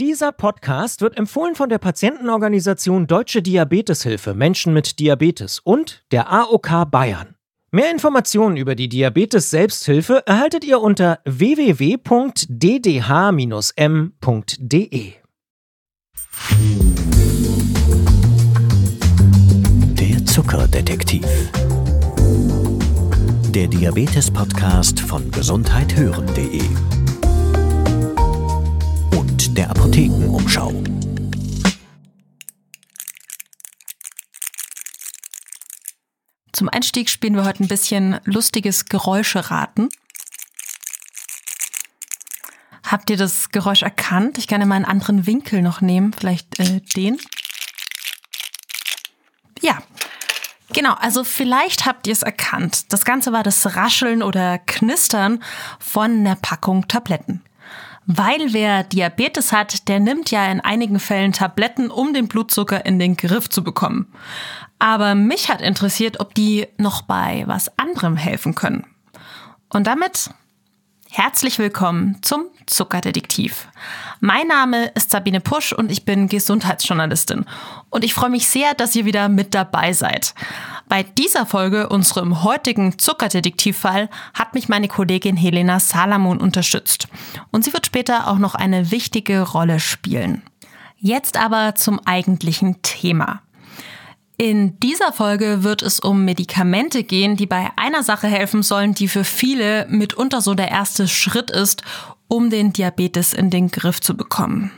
Dieser Podcast wird empfohlen von der Patientenorganisation Deutsche Diabeteshilfe Menschen mit Diabetes und der AOK Bayern. Mehr Informationen über die Diabetes Selbsthilfe erhaltet ihr unter www.ddh-m.de. Der Zuckerdetektiv. Der Diabetes-Podcast von gesundheithören.de und der Apothekenumschau. Zum Einstieg spielen wir heute ein bisschen lustiges Geräuscheraten. Habt ihr das Geräusch erkannt? Ich kann ja mal einen anderen Winkel noch nehmen, vielleicht äh, den. Ja, genau, also vielleicht habt ihr es erkannt. Das Ganze war das Rascheln oder Knistern von einer Packung Tabletten. Weil wer Diabetes hat, der nimmt ja in einigen Fällen Tabletten, um den Blutzucker in den Griff zu bekommen. Aber mich hat interessiert, ob die noch bei was anderem helfen können. Und damit herzlich willkommen zum Zuckerdetektiv. Mein Name ist Sabine Pusch und ich bin Gesundheitsjournalistin. Und ich freue mich sehr, dass ihr wieder mit dabei seid. Bei dieser Folge, unserem heutigen Zuckerdetektivfall, hat mich meine Kollegin Helena Salamon unterstützt. Und sie wird später auch noch eine wichtige Rolle spielen. Jetzt aber zum eigentlichen Thema. In dieser Folge wird es um Medikamente gehen, die bei einer Sache helfen sollen, die für viele mitunter so der erste Schritt ist, um den Diabetes in den Griff zu bekommen.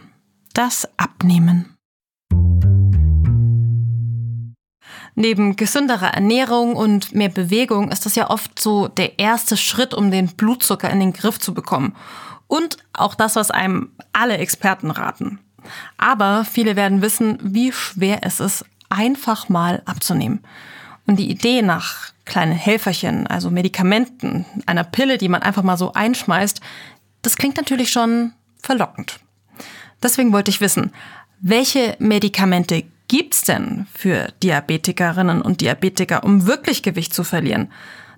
Das Abnehmen. Neben gesünderer Ernährung und mehr Bewegung ist das ja oft so der erste Schritt, um den Blutzucker in den Griff zu bekommen. Und auch das, was einem alle Experten raten. Aber viele werden wissen, wie schwer es ist, einfach mal abzunehmen. Und die Idee nach kleinen Helferchen, also Medikamenten, einer Pille, die man einfach mal so einschmeißt, das klingt natürlich schon verlockend. Deswegen wollte ich wissen, welche Medikamente gibt's denn für Diabetikerinnen und Diabetiker, um wirklich Gewicht zu verlieren?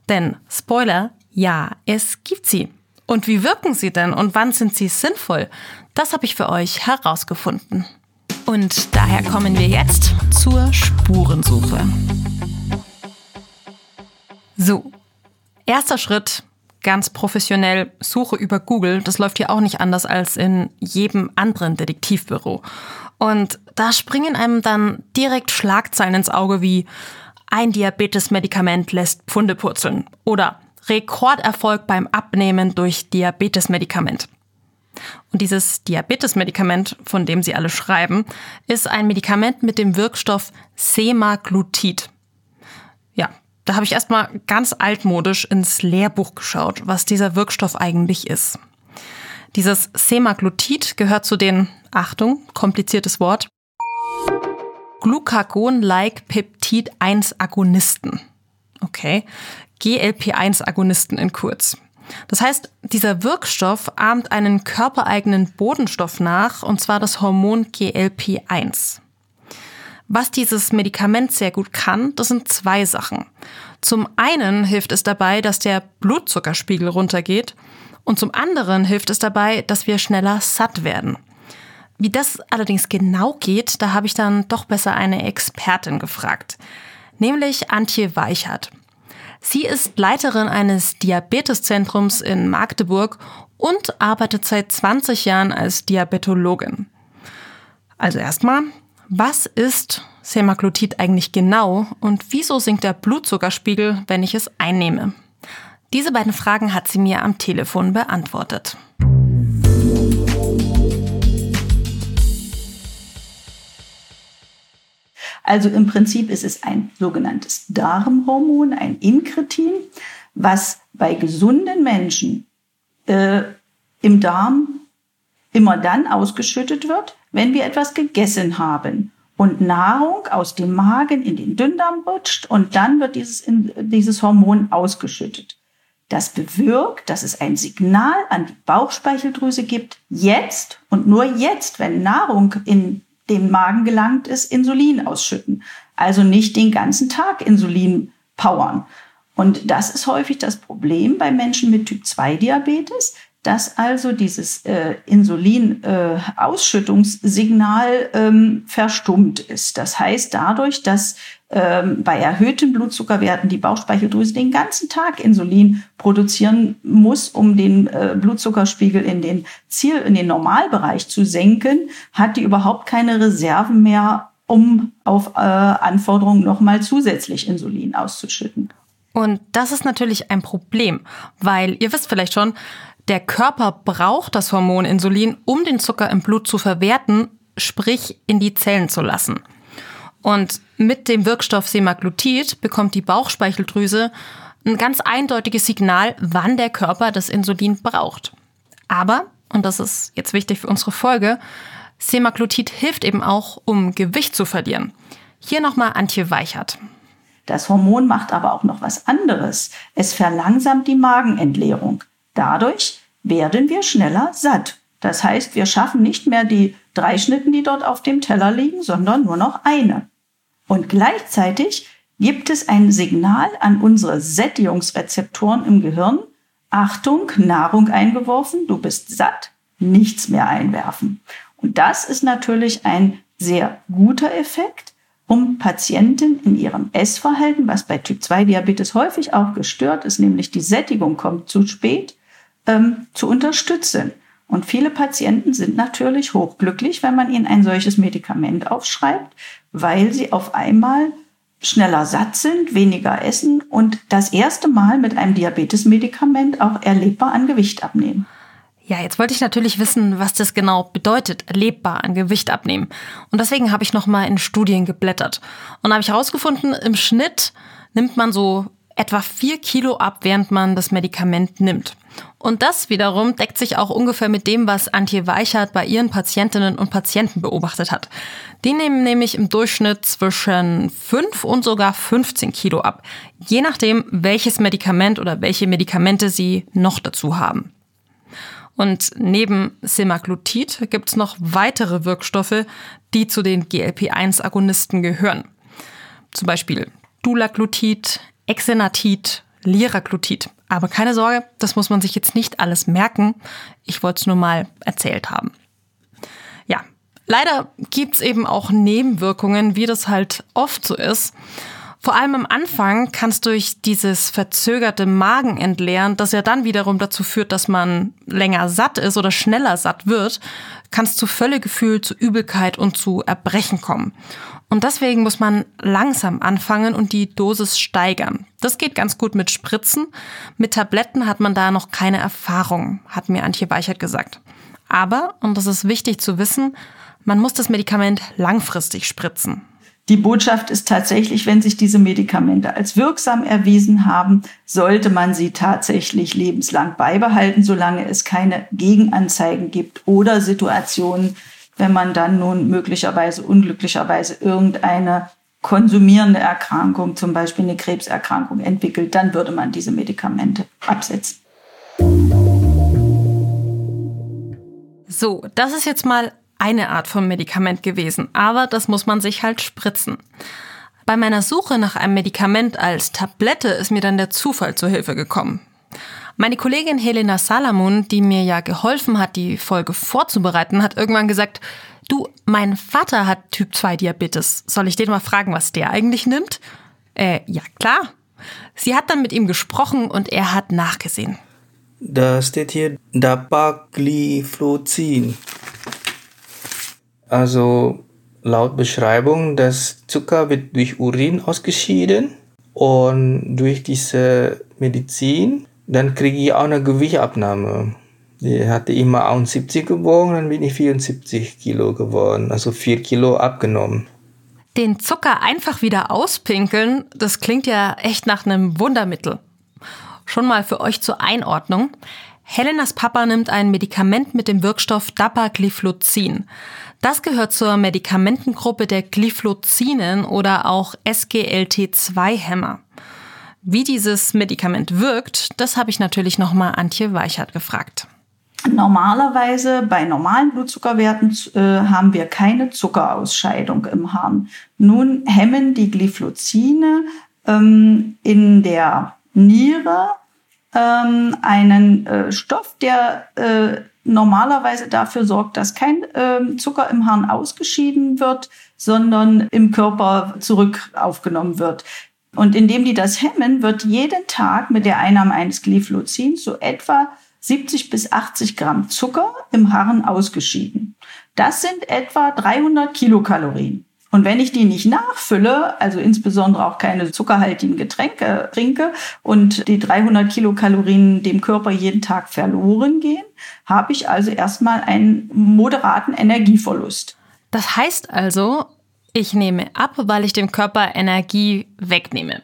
Denn Spoiler, ja, es gibt sie. Und wie wirken sie denn und wann sind sie sinnvoll? Das habe ich für euch herausgefunden. Und daher kommen wir jetzt zur Spurensuche. So, erster Schritt, ganz professionell, Suche über Google. Das läuft hier auch nicht anders als in jedem anderen Detektivbüro. Und da springen einem dann direkt Schlagzeilen ins Auge wie ein Diabetesmedikament lässt Pfunde purzeln oder Rekorderfolg beim Abnehmen durch Diabetesmedikament. Und dieses Diabetesmedikament, von dem Sie alle schreiben, ist ein Medikament mit dem Wirkstoff Semaglutid. Ja, da habe ich erstmal ganz altmodisch ins Lehrbuch geschaut, was dieser Wirkstoff eigentlich ist. Dieses Semaglutid gehört zu den, Achtung, kompliziertes Wort, Glucagon-like Peptid-1-Agonisten. Okay, GLP-1-Agonisten in kurz. Das heißt, dieser Wirkstoff ahmt einen körpereigenen Bodenstoff nach, und zwar das Hormon GLP-1. Was dieses Medikament sehr gut kann, das sind zwei Sachen. Zum einen hilft es dabei, dass der Blutzuckerspiegel runtergeht und zum anderen hilft es dabei, dass wir schneller satt werden. Wie das allerdings genau geht, da habe ich dann doch besser eine Expertin gefragt, nämlich Antje Weichert. Sie ist Leiterin eines Diabeteszentrums in Magdeburg und arbeitet seit 20 Jahren als Diabetologin. Also erstmal, was ist Semaglutid eigentlich genau und wieso sinkt der Blutzuckerspiegel, wenn ich es einnehme? Diese beiden Fragen hat sie mir am Telefon beantwortet. Also im Prinzip ist es ein sogenanntes Darmhormon, ein Inkretin, was bei gesunden Menschen äh, im Darm immer dann ausgeschüttet wird, wenn wir etwas gegessen haben und Nahrung aus dem Magen in den Dünndarm rutscht und dann wird dieses, dieses Hormon ausgeschüttet. Das bewirkt, dass es ein Signal an die Bauchspeicheldrüse gibt, jetzt und nur jetzt, wenn Nahrung in dem Magen gelangt ist, Insulin ausschütten. Also nicht den ganzen Tag Insulin powern. Und das ist häufig das Problem bei Menschen mit Typ 2 Diabetes, dass also dieses äh, Insulin-Ausschüttungssignal äh, ähm, verstummt ist. Das heißt dadurch, dass ähm, bei erhöhten Blutzuckerwerten die Bauchspeicheldrüse den ganzen Tag Insulin produzieren muss, um den äh, Blutzuckerspiegel in den Ziel, in den Normalbereich zu senken, hat die überhaupt keine Reserven mehr, um auf äh, Anforderungen nochmal zusätzlich Insulin auszuschütten. Und das ist natürlich ein Problem, weil ihr wisst vielleicht schon, der Körper braucht das Hormon Insulin, um den Zucker im Blut zu verwerten, sprich in die Zellen zu lassen. Und mit dem Wirkstoff Semaglutid bekommt die Bauchspeicheldrüse ein ganz eindeutiges Signal, wann der Körper das Insulin braucht. Aber, und das ist jetzt wichtig für unsere Folge, Semaglutid hilft eben auch, um Gewicht zu verlieren. Hier nochmal Antje Weichert. Das Hormon macht aber auch noch was anderes. Es verlangsamt die Magenentleerung. Dadurch werden wir schneller satt. Das heißt, wir schaffen nicht mehr die drei Schnitten, die dort auf dem Teller liegen, sondern nur noch eine. Und gleichzeitig gibt es ein Signal an unsere Sättigungsrezeptoren im Gehirn. Achtung, Nahrung eingeworfen, du bist satt, nichts mehr einwerfen. Und das ist natürlich ein sehr guter Effekt, um Patienten in ihrem Essverhalten, was bei Typ 2 Diabetes häufig auch gestört ist, nämlich die Sättigung kommt zu spät, ähm, zu unterstützen. Und viele Patienten sind natürlich hochglücklich, wenn man ihnen ein solches Medikament aufschreibt, weil sie auf einmal schneller satt sind, weniger essen und das erste Mal mit einem Diabetesmedikament auch erlebbar an Gewicht abnehmen. Ja, jetzt wollte ich natürlich wissen, was das genau bedeutet, erlebbar an Gewicht abnehmen. Und deswegen habe ich nochmal in Studien geblättert. Und habe ich herausgefunden, im Schnitt nimmt man so etwa vier Kilo ab, während man das Medikament nimmt. Und das wiederum deckt sich auch ungefähr mit dem, was Antje Weichert bei ihren Patientinnen und Patienten beobachtet hat. Die nehmen nämlich im Durchschnitt zwischen 5 und sogar 15 Kilo ab, je nachdem, welches Medikament oder welche Medikamente sie noch dazu haben. Und neben Semaglutid gibt es noch weitere Wirkstoffe, die zu den GLP-1-Agonisten gehören. Zum Beispiel Dulaglutid, Exenatid, Liraglutid. Aber keine Sorge, das muss man sich jetzt nicht alles merken. Ich wollte es nur mal erzählt haben. Ja, leider gibt es eben auch Nebenwirkungen, wie das halt oft so ist. Vor allem am Anfang kann es durch dieses verzögerte Magenentleeren, das ja dann wiederum dazu führt, dass man länger satt ist oder schneller satt wird, kann es zu Völlegefühl, zu Übelkeit und zu Erbrechen kommen. Und deswegen muss man langsam anfangen und die Dosis steigern. Das geht ganz gut mit Spritzen. Mit Tabletten hat man da noch keine Erfahrung, hat mir Antje Weichert gesagt. Aber, und das ist wichtig zu wissen, man muss das Medikament langfristig spritzen. Die Botschaft ist tatsächlich, wenn sich diese Medikamente als wirksam erwiesen haben, sollte man sie tatsächlich lebenslang beibehalten, solange es keine Gegenanzeigen gibt oder Situationen, wenn man dann nun möglicherweise, unglücklicherweise irgendeine konsumierende Erkrankung, zum Beispiel eine Krebserkrankung entwickelt, dann würde man diese Medikamente absetzen. So, das ist jetzt mal eine Art von Medikament gewesen, aber das muss man sich halt spritzen. Bei meiner Suche nach einem Medikament als Tablette ist mir dann der Zufall zur Hilfe gekommen. Meine Kollegin Helena Salamon, die mir ja geholfen hat, die Folge vorzubereiten, hat irgendwann gesagt, du, mein Vater hat Typ 2 Diabetes. Soll ich den mal fragen, was der eigentlich nimmt? Äh, ja klar. Sie hat dann mit ihm gesprochen und er hat nachgesehen. Da steht hier Dapagliflozin. Also laut Beschreibung, das Zucker wird durch Urin ausgeschieden und durch diese Medizin, dann kriege ich auch eine Gewichtabnahme. Die hatte immer 71 gewogen, dann bin ich 74 Kilo geworden, also 4 Kilo abgenommen. Den Zucker einfach wieder auspinkeln, das klingt ja echt nach einem Wundermittel. Schon mal für euch zur Einordnung. Helenas Papa nimmt ein Medikament mit dem Wirkstoff Dapagliflozin. Das gehört zur Medikamentengruppe der Glyphlozinen oder auch SGLT2-Hämmer. Wie dieses Medikament wirkt, das habe ich natürlich nochmal Antje Weichert gefragt. Normalerweise bei normalen Blutzuckerwerten äh, haben wir keine Zuckerausscheidung im Harn. Nun hemmen die Glyphlozine ähm, in der Niere ähm, einen äh, Stoff, der äh, normalerweise dafür sorgt, dass kein äh, Zucker im Harn ausgeschieden wird, sondern im Körper zurück aufgenommen wird. Und indem die das hemmen, wird jeden Tag mit der Einnahme eines Glyphlozins so etwa 70 bis 80 Gramm Zucker im Harn ausgeschieden. Das sind etwa 300 Kilokalorien. Und wenn ich die nicht nachfülle, also insbesondere auch keine zuckerhaltigen Getränke trinke und die 300 Kilokalorien dem Körper jeden Tag verloren gehen, habe ich also erstmal einen moderaten Energieverlust. Das heißt also, ich nehme ab, weil ich dem Körper Energie wegnehme.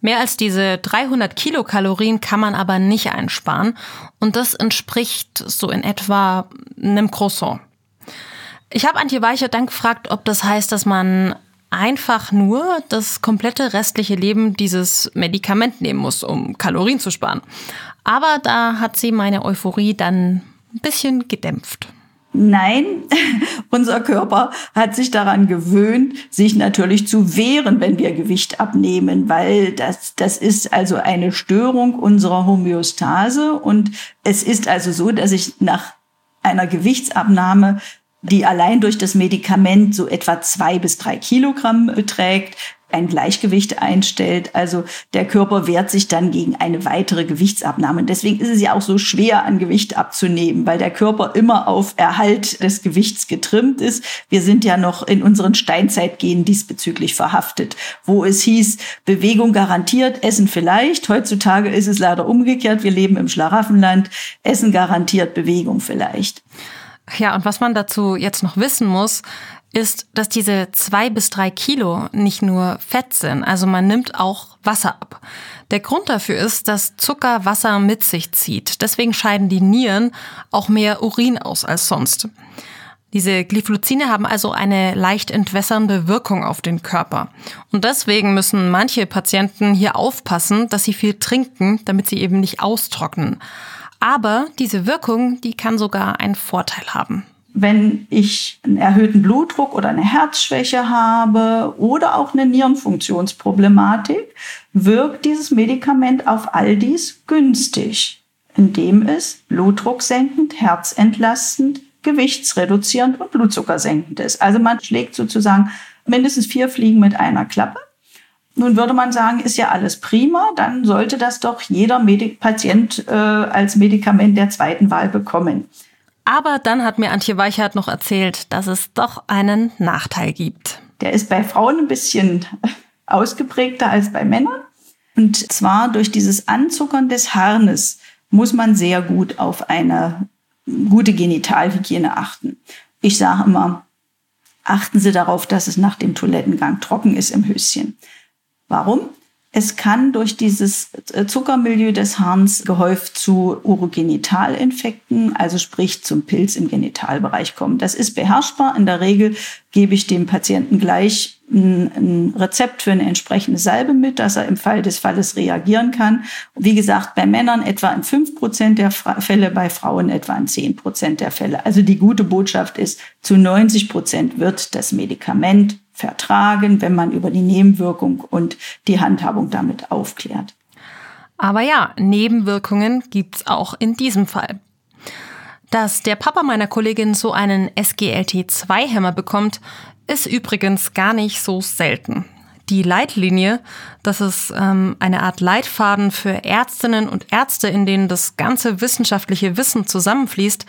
Mehr als diese 300 Kilokalorien kann man aber nicht einsparen und das entspricht so in etwa einem Croissant. Ich habe Antje Weichert dann gefragt, ob das heißt, dass man einfach nur das komplette restliche Leben dieses Medikament nehmen muss, um Kalorien zu sparen. Aber da hat sie meine Euphorie dann ein bisschen gedämpft. Nein, unser Körper hat sich daran gewöhnt, sich natürlich zu wehren, wenn wir Gewicht abnehmen, weil das, das ist also eine Störung unserer Homöostase. Und es ist also so, dass ich nach einer Gewichtsabnahme die allein durch das Medikament so etwa zwei bis drei Kilogramm beträgt, ein Gleichgewicht einstellt. Also der Körper wehrt sich dann gegen eine weitere Gewichtsabnahme. deswegen ist es ja auch so schwer, an Gewicht abzunehmen, weil der Körper immer auf Erhalt des Gewichts getrimmt ist. Wir sind ja noch in unseren Steinzeitgenen diesbezüglich verhaftet, wo es hieß, Bewegung garantiert, Essen vielleicht. Heutzutage ist es leider umgekehrt. Wir leben im Schlaraffenland. Essen garantiert, Bewegung vielleicht. Ja, und was man dazu jetzt noch wissen muss, ist, dass diese zwei bis drei Kilo nicht nur Fett sind, also man nimmt auch Wasser ab. Der Grund dafür ist, dass Zucker Wasser mit sich zieht. Deswegen scheiden die Nieren auch mehr Urin aus als sonst. Diese Glyphlozine haben also eine leicht entwässernde Wirkung auf den Körper. Und deswegen müssen manche Patienten hier aufpassen, dass sie viel trinken, damit sie eben nicht austrocknen. Aber diese Wirkung, die kann sogar einen Vorteil haben. Wenn ich einen erhöhten Blutdruck oder eine Herzschwäche habe oder auch eine Nierenfunktionsproblematik, wirkt dieses Medikament auf all dies günstig, indem es blutdrucksenkend, herzentlastend, gewichtsreduzierend und blutzuckersenkend ist. Also man schlägt sozusagen mindestens vier Fliegen mit einer Klappe. Nun würde man sagen, ist ja alles prima, dann sollte das doch jeder Medik Patient äh, als Medikament der zweiten Wahl bekommen. Aber dann hat mir Antje Weichert noch erzählt, dass es doch einen Nachteil gibt. Der ist bei Frauen ein bisschen ausgeprägter als bei Männern. Und zwar durch dieses Anzuckern des Harnes muss man sehr gut auf eine gute Genitalhygiene achten. Ich sage immer, achten Sie darauf, dass es nach dem Toilettengang trocken ist im Höschen. Warum? Es kann durch dieses äh, Zuckermilieu des Harns gehäuft zu Urogenitalinfekten, also sprich zum Pilz im Genitalbereich kommen. Das ist beherrschbar. In der Regel gebe ich dem Patienten gleich ein, Rezept für eine entsprechende Salbe mit, dass er im Fall des Falles reagieren kann. Wie gesagt, bei Männern etwa in fünf Prozent der Fälle, bei Frauen etwa in zehn Prozent der Fälle. Also die gute Botschaft ist, zu 90 Prozent wird das Medikament vertragen, wenn man über die Nebenwirkung und die Handhabung damit aufklärt. Aber ja, Nebenwirkungen gibt's auch in diesem Fall. Dass der Papa meiner Kollegin so einen SGLT2-Hämmer bekommt, ist übrigens gar nicht so selten. Die Leitlinie, das ist ähm, eine Art Leitfaden für Ärztinnen und Ärzte, in denen das ganze wissenschaftliche Wissen zusammenfließt,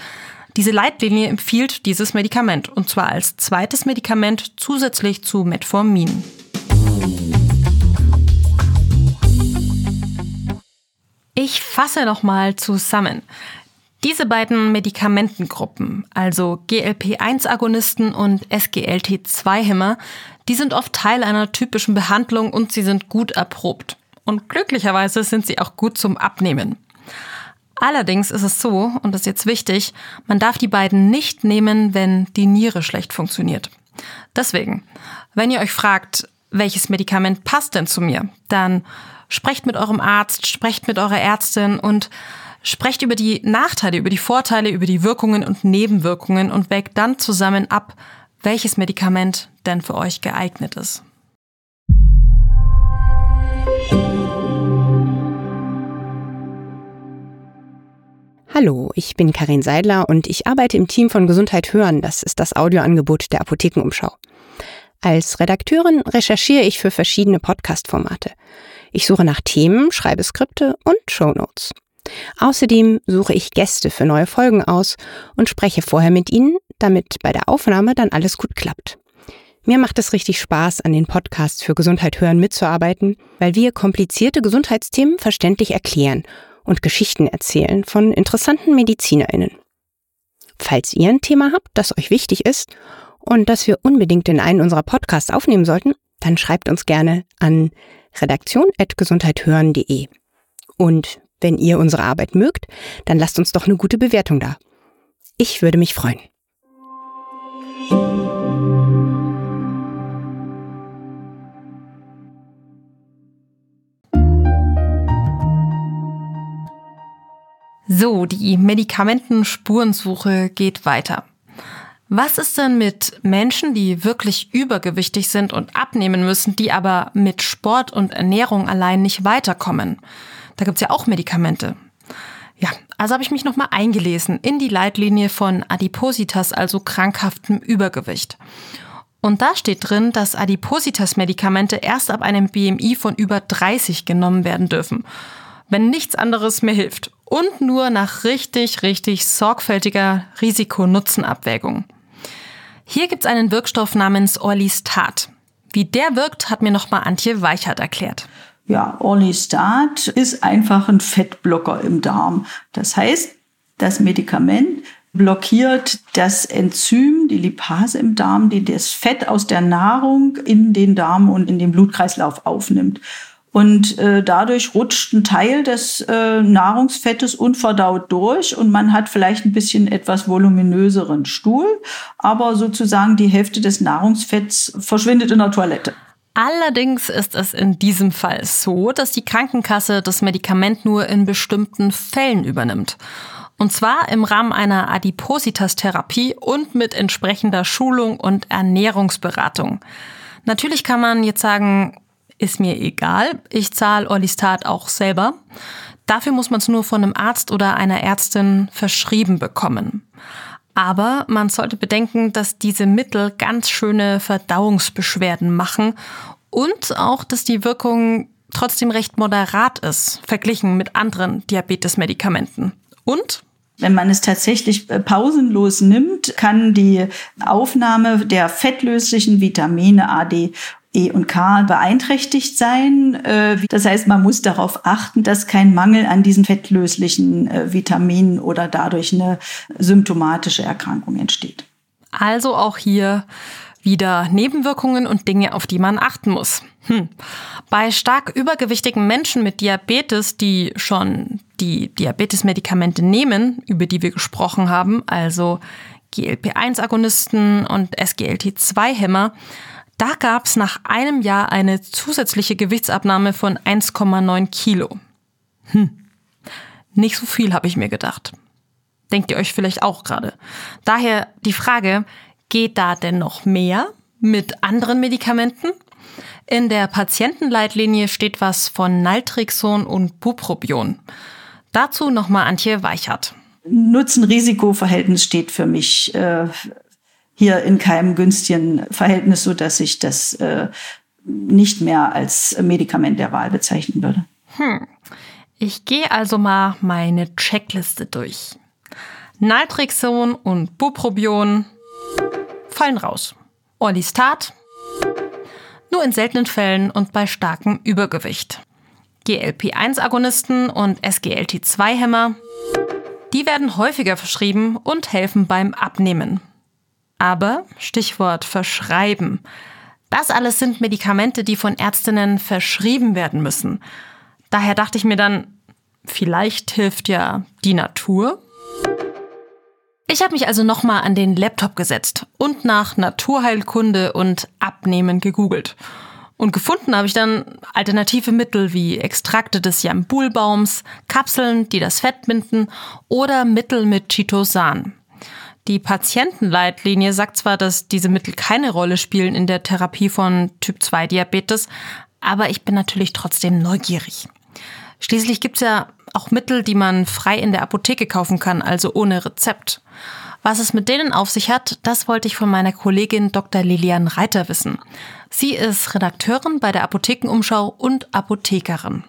diese Leitlinie empfiehlt dieses Medikament und zwar als zweites Medikament zusätzlich zu Metformin. Ich fasse nochmal zusammen. Diese beiden Medikamentengruppen, also GLP-1-Agonisten und SGLT2-Hämmer, die sind oft Teil einer typischen Behandlung und sie sind gut erprobt. Und glücklicherweise sind sie auch gut zum Abnehmen. Allerdings ist es so, und das ist jetzt wichtig, man darf die beiden nicht nehmen, wenn die Niere schlecht funktioniert. Deswegen, wenn ihr euch fragt, welches Medikament passt denn zu mir, dann sprecht mit eurem Arzt, sprecht mit eurer Ärztin und sprecht über die Nachteile, über die Vorteile, über die Wirkungen und Nebenwirkungen und wägt dann zusammen ab, welches Medikament denn für euch geeignet ist. Hallo, ich bin Karin Seidler und ich arbeite im Team von Gesundheit hören. Das ist das Audioangebot der Apothekenumschau. Als Redakteurin recherchiere ich für verschiedene Podcast-Formate. Ich suche nach Themen, schreibe Skripte und Shownotes. Außerdem suche ich Gäste für neue Folgen aus und spreche vorher mit ihnen, damit bei der Aufnahme dann alles gut klappt. Mir macht es richtig Spaß, an den Podcasts für Gesundheit hören mitzuarbeiten, weil wir komplizierte Gesundheitsthemen verständlich erklären und Geschichten erzählen von interessanten MedizinerInnen. Falls ihr ein Thema habt, das euch wichtig ist und das wir unbedingt in einen unserer Podcasts aufnehmen sollten, dann schreibt uns gerne an redaktion.gesundheithören.de. Und wenn ihr unsere Arbeit mögt, dann lasst uns doch eine gute Bewertung da. Ich würde mich freuen. So, die Medikamentenspurensuche geht weiter. Was ist denn mit Menschen, die wirklich übergewichtig sind und abnehmen müssen, die aber mit Sport und Ernährung allein nicht weiterkommen? Da gibt's ja auch Medikamente. Ja, also habe ich mich nochmal eingelesen in die Leitlinie von Adipositas, also krankhaftem Übergewicht. Und da steht drin, dass Adipositas-Medikamente erst ab einem BMI von über 30 genommen werden dürfen, wenn nichts anderes mehr hilft und nur nach richtig, richtig sorgfältiger Risiko-Nutzen-Abwägung. Hier gibt's einen Wirkstoff namens Orlistat. Wie der wirkt, hat mir nochmal Antje Weichert erklärt. Ja, Orlistat ist einfach ein Fettblocker im Darm. Das heißt, das Medikament blockiert das Enzym, die Lipase im Darm, die das Fett aus der Nahrung in den Darm und in den Blutkreislauf aufnimmt. Und äh, dadurch rutscht ein Teil des äh, Nahrungsfettes unverdaut durch und man hat vielleicht ein bisschen etwas voluminöseren Stuhl, aber sozusagen die Hälfte des Nahrungsfetts verschwindet in der Toilette. Allerdings ist es in diesem Fall so, dass die Krankenkasse das Medikament nur in bestimmten Fällen übernimmt. Und zwar im Rahmen einer Adipositas-Therapie und mit entsprechender Schulung und Ernährungsberatung. Natürlich kann man jetzt sagen, ist mir egal. Ich zahle Orlistat auch selber. Dafür muss man es nur von einem Arzt oder einer Ärztin verschrieben bekommen. Aber man sollte bedenken, dass diese Mittel ganz schöne Verdauungsbeschwerden machen und auch, dass die Wirkung trotzdem recht moderat ist, verglichen mit anderen Diabetesmedikamenten. Und wenn man es tatsächlich äh, pausenlos nimmt, kann die Aufnahme der fettlöslichen Vitamine A, D E und K beeinträchtigt sein. Äh, das heißt, man muss darauf achten, dass kein Mangel an diesen fettlöslichen äh, Vitaminen oder dadurch eine symptomatische Erkrankung entsteht. Also auch hier wieder Nebenwirkungen und Dinge, auf die man achten muss. Hm. Bei stark übergewichtigen Menschen mit Diabetes, die schon die Diabetesmedikamente nehmen, über die wir gesprochen haben, also GLP-1-Agonisten und SGLT2-Hämmer, da gab es nach einem Jahr eine zusätzliche Gewichtsabnahme von 1,9 Kilo. Hm. Nicht so viel, habe ich mir gedacht. Denkt ihr euch vielleicht auch gerade. Daher die Frage, geht da denn noch mehr mit anderen Medikamenten? In der Patientenleitlinie steht was von Naltrixon und Bupropion. Dazu nochmal Antje Weichert. Nutzen-Risiko-Verhältnis steht für mich äh, hier in keinem günstigen Verhältnis, so dass ich das äh, nicht mehr als Medikament der Wahl bezeichnen würde. Hm. Ich gehe also mal meine Checkliste durch. Naltrexon und Buprobion fallen raus. Orlistat nur in seltenen Fällen und bei starkem Übergewicht. GLP-1-Agonisten und SGLT2-Hämmer, die werden häufiger verschrieben und helfen beim Abnehmen. Aber, Stichwort verschreiben, das alles sind Medikamente, die von Ärztinnen verschrieben werden müssen. Daher dachte ich mir dann, vielleicht hilft ja die Natur. Ich habe mich also nochmal an den Laptop gesetzt und nach Naturheilkunde und Abnehmen gegoogelt. Und gefunden habe ich dann alternative Mittel wie Extrakte des Jambulbaums, Kapseln, die das Fett binden oder Mittel mit Chitosan. Die Patientenleitlinie sagt zwar, dass diese Mittel keine Rolle spielen in der Therapie von Typ 2 Diabetes, aber ich bin natürlich trotzdem neugierig. Schließlich gibt es ja auch Mittel, die man frei in der Apotheke kaufen kann, also ohne Rezept. Was es mit denen auf sich hat, das wollte ich von meiner Kollegin Dr. Lilian Reiter wissen. Sie ist Redakteurin bei der Apothekenumschau und Apothekerin.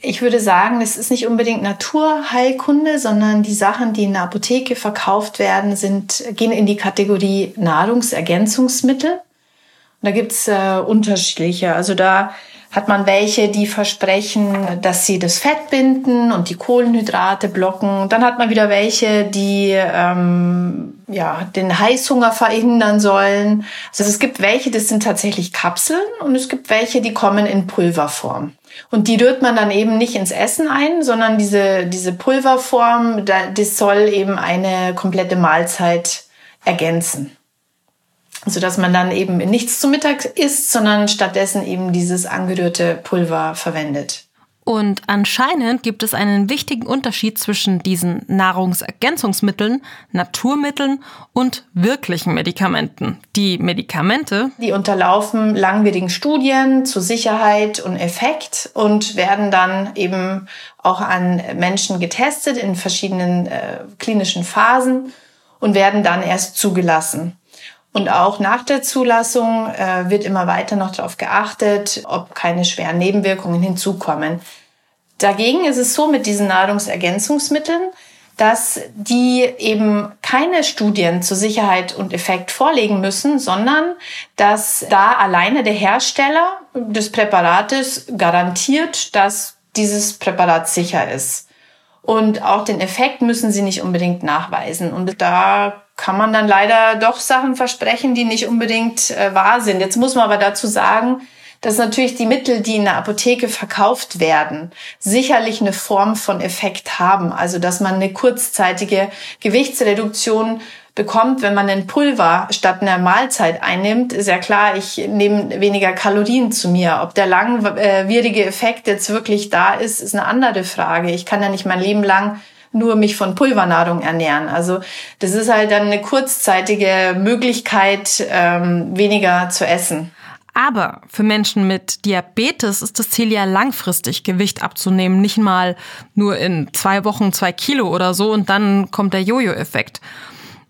Ich würde sagen, es ist nicht unbedingt Naturheilkunde, sondern die Sachen, die in der Apotheke verkauft werden, sind, gehen in die Kategorie Nahrungsergänzungsmittel. Und da gibt's äh, unterschiedliche. Also da hat man welche, die versprechen, dass sie das Fett binden und die Kohlenhydrate blocken. Dann hat man wieder welche, die ähm, ja, den Heißhunger verhindern sollen. Also es gibt welche, das sind tatsächlich Kapseln und es gibt welche, die kommen in Pulverform. Und die rührt man dann eben nicht ins Essen ein, sondern diese, diese Pulverform, das soll eben eine komplette Mahlzeit ergänzen so dass man dann eben nichts zum Mittag isst, sondern stattdessen eben dieses angerührte Pulver verwendet. Und anscheinend gibt es einen wichtigen Unterschied zwischen diesen Nahrungsergänzungsmitteln, Naturmitteln und wirklichen Medikamenten. Die Medikamente, die unterlaufen langwierigen Studien zur Sicherheit und Effekt und werden dann eben auch an Menschen getestet in verschiedenen äh, klinischen Phasen und werden dann erst zugelassen. Und auch nach der Zulassung äh, wird immer weiter noch darauf geachtet, ob keine schweren Nebenwirkungen hinzukommen. Dagegen ist es so mit diesen Nahrungsergänzungsmitteln, dass die eben keine Studien zur Sicherheit und Effekt vorlegen müssen, sondern dass da alleine der Hersteller des Präparates garantiert, dass dieses Präparat sicher ist. Und auch den Effekt müssen sie nicht unbedingt nachweisen. Und da kann man dann leider doch Sachen versprechen, die nicht unbedingt äh, wahr sind. Jetzt muss man aber dazu sagen, dass natürlich die Mittel, die in der Apotheke verkauft werden, sicherlich eine Form von Effekt haben. Also dass man eine kurzzeitige Gewichtsreduktion bekommt, wenn man ein Pulver statt einer Mahlzeit einnimmt, ist ja klar, ich nehme weniger Kalorien zu mir. Ob der langwierige Effekt jetzt wirklich da ist, ist eine andere Frage. Ich kann ja nicht mein Leben lang nur mich von Pulvernahrung ernähren. Also das ist halt dann eine kurzzeitige Möglichkeit, ähm, weniger zu essen. Aber für Menschen mit Diabetes ist das Ziel ja langfristig Gewicht abzunehmen, nicht mal nur in zwei Wochen zwei Kilo oder so und dann kommt der Jojo-Effekt.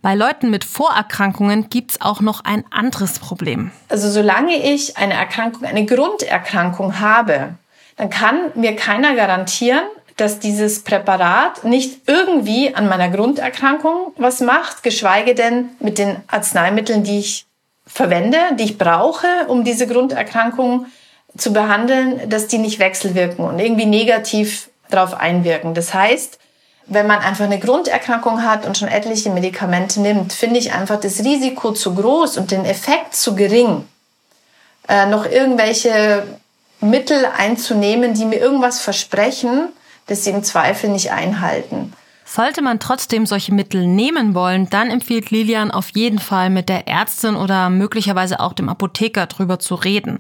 Bei Leuten mit Vorerkrankungen gibt's auch noch ein anderes Problem. Also solange ich eine Erkrankung, eine Grunderkrankung habe, dann kann mir keiner garantieren, dass dieses Präparat nicht irgendwie an meiner Grunderkrankung was macht, geschweige denn mit den Arzneimitteln, die ich verwende, die ich brauche, um diese Grunderkrankung zu behandeln, dass die nicht wechselwirken und irgendwie negativ darauf einwirken. Das heißt, wenn man einfach eine Grunderkrankung hat und schon etliche Medikamente nimmt, finde ich einfach das Risiko zu groß und den Effekt zu gering, äh, noch irgendwelche Mittel einzunehmen, die mir irgendwas versprechen, das sie im Zweifel nicht einhalten. Sollte man trotzdem solche Mittel nehmen wollen, dann empfiehlt Lilian auf jeden Fall mit der Ärztin oder möglicherweise auch dem Apotheker drüber zu reden.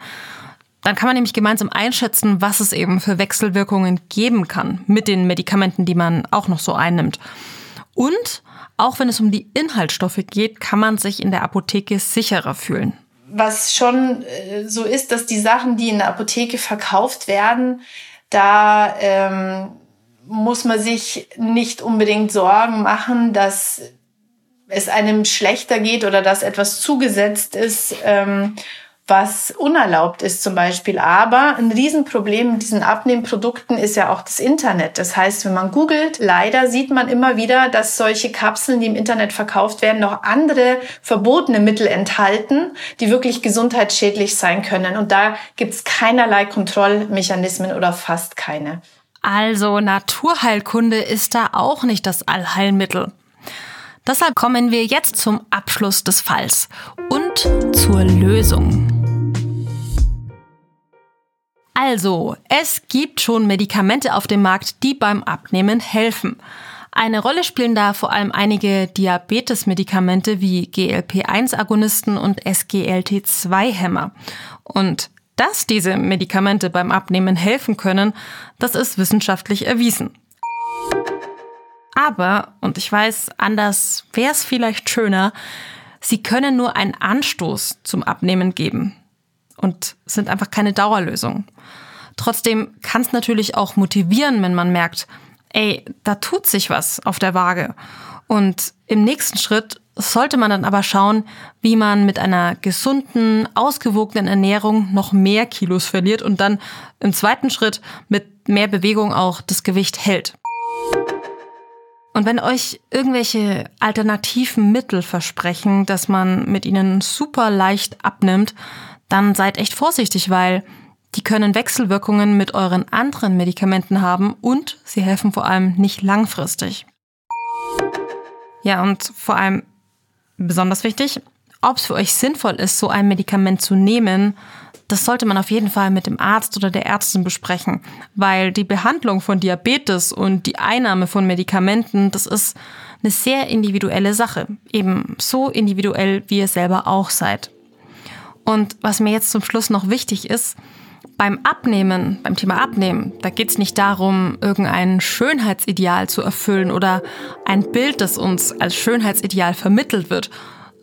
Dann kann man nämlich gemeinsam einschätzen, was es eben für Wechselwirkungen geben kann mit den Medikamenten, die man auch noch so einnimmt. Und auch wenn es um die Inhaltsstoffe geht, kann man sich in der Apotheke sicherer fühlen. Was schon äh, so ist, dass die Sachen, die in der Apotheke verkauft werden, da ähm, muss man sich nicht unbedingt Sorgen machen, dass es einem schlechter geht oder dass etwas zugesetzt ist, ähm, was unerlaubt ist zum Beispiel. Aber ein Riesenproblem mit diesen Abnehmprodukten ist ja auch das Internet. Das heißt, wenn man googelt, leider sieht man immer wieder, dass solche Kapseln, die im Internet verkauft werden, noch andere verbotene Mittel enthalten, die wirklich gesundheitsschädlich sein können. Und da gibt's keinerlei Kontrollmechanismen oder fast keine. Also Naturheilkunde ist da auch nicht das Allheilmittel. Deshalb kommen wir jetzt zum Abschluss des Falls und zur Lösung. Also, es gibt schon Medikamente auf dem Markt, die beim Abnehmen helfen. Eine Rolle spielen da vor allem einige Diabetes-Medikamente wie GLP-1-Agonisten und SGLT2-Hämmer. Und dass diese Medikamente beim Abnehmen helfen können, das ist wissenschaftlich erwiesen. Aber, und ich weiß, anders wäre es vielleicht schöner, Sie können nur einen Anstoß zum Abnehmen geben und sind einfach keine Dauerlösung. Trotzdem kann es natürlich auch motivieren, wenn man merkt, ey, da tut sich was auf der Waage. Und im nächsten Schritt sollte man dann aber schauen, wie man mit einer gesunden, ausgewogenen Ernährung noch mehr Kilos verliert und dann im zweiten Schritt mit mehr Bewegung auch das Gewicht hält. Und wenn euch irgendwelche alternativen Mittel versprechen, dass man mit ihnen super leicht abnimmt, dann seid echt vorsichtig, weil die können Wechselwirkungen mit euren anderen Medikamenten haben und sie helfen vor allem nicht langfristig. Ja, und vor allem besonders wichtig, ob es für euch sinnvoll ist, so ein Medikament zu nehmen, das sollte man auf jeden Fall mit dem Arzt oder der Ärztin besprechen, weil die Behandlung von Diabetes und die Einnahme von Medikamenten, das ist eine sehr individuelle Sache. Eben so individuell, wie ihr selber auch seid. Und was mir jetzt zum Schluss noch wichtig ist, beim Abnehmen, beim Thema Abnehmen, da geht es nicht darum, irgendein Schönheitsideal zu erfüllen oder ein Bild, das uns als Schönheitsideal vermittelt wird,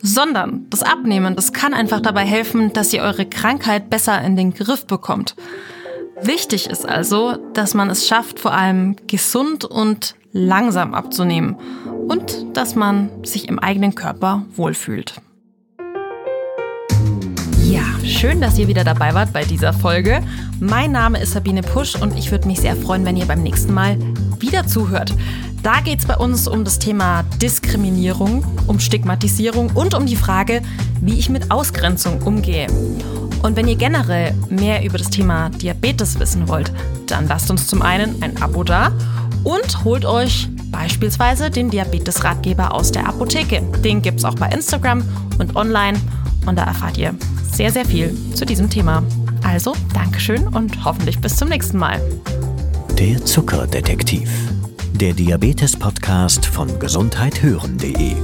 sondern das Abnehmen, das kann einfach dabei helfen, dass ihr eure Krankheit besser in den Griff bekommt. Wichtig ist also, dass man es schafft, vor allem gesund und langsam abzunehmen und dass man sich im eigenen Körper wohlfühlt. Schön, dass ihr wieder dabei wart bei dieser Folge. Mein Name ist Sabine Pusch und ich würde mich sehr freuen, wenn ihr beim nächsten Mal wieder zuhört. Da geht es bei uns um das Thema Diskriminierung, um Stigmatisierung und um die Frage, wie ich mit Ausgrenzung umgehe. Und wenn ihr generell mehr über das Thema Diabetes wissen wollt, dann lasst uns zum einen ein Abo da und holt euch beispielsweise den Diabetes-Ratgeber aus der Apotheke. Den gibt es auch bei Instagram und online und da erfahrt ihr sehr, sehr viel zu diesem Thema. Also, Dankeschön und hoffentlich bis zum nächsten Mal. Der Zuckerdetektiv. Der Diabetes-Podcast von gesundheithören.de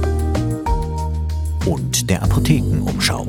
und der Apothekenumschau.